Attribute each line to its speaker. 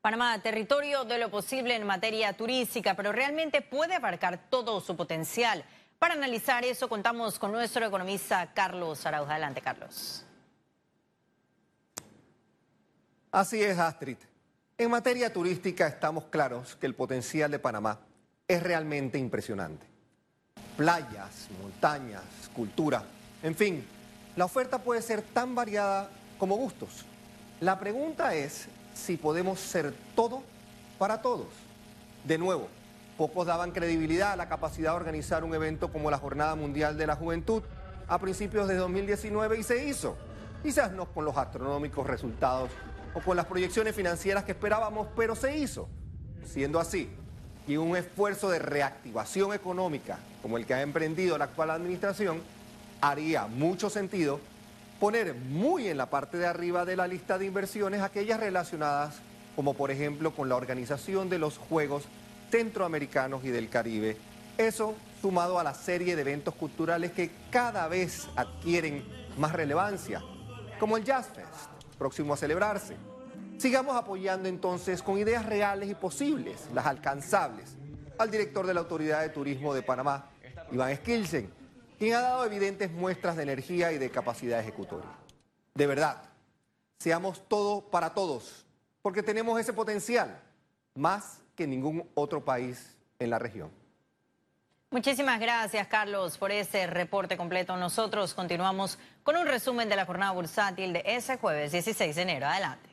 Speaker 1: Panamá, territorio de lo posible en materia turística, pero realmente puede abarcar todo su potencial. Para analizar eso contamos con nuestro economista Carlos Araujo. Adelante, Carlos.
Speaker 2: Así es, Astrid. En materia turística estamos claros que el potencial de Panamá es realmente impresionante. Playas, montañas, cultura, en fin, la oferta puede ser tan variada como gustos. La pregunta es si podemos ser todo para todos. De nuevo, pocos daban credibilidad a la capacidad de organizar un evento como la Jornada Mundial de la Juventud a principios de 2019 y se hizo. Quizás no con los astronómicos resultados o con las proyecciones financieras que esperábamos, pero se hizo. Siendo así, y un esfuerzo de reactivación económica como el que ha emprendido la actual administración, haría mucho sentido poner muy en la parte de arriba de la lista de inversiones aquellas relacionadas como por ejemplo con la organización de los Juegos Centroamericanos y del Caribe. Eso sumado a la serie de eventos culturales que cada vez adquieren más relevancia, como el Jazz Fest, próximo a celebrarse. Sigamos apoyando entonces con ideas reales y posibles, las alcanzables, al director de la Autoridad de Turismo de Panamá, Iván Skilsen, quien ha dado evidentes muestras de energía y de capacidad ejecutoria. De verdad, seamos todo para todos, porque tenemos ese potencial, más que ningún otro país en la región.
Speaker 1: Muchísimas gracias, Carlos, por ese reporte completo. Nosotros continuamos con un resumen de la jornada bursátil de ese jueves 16 de enero. Adelante.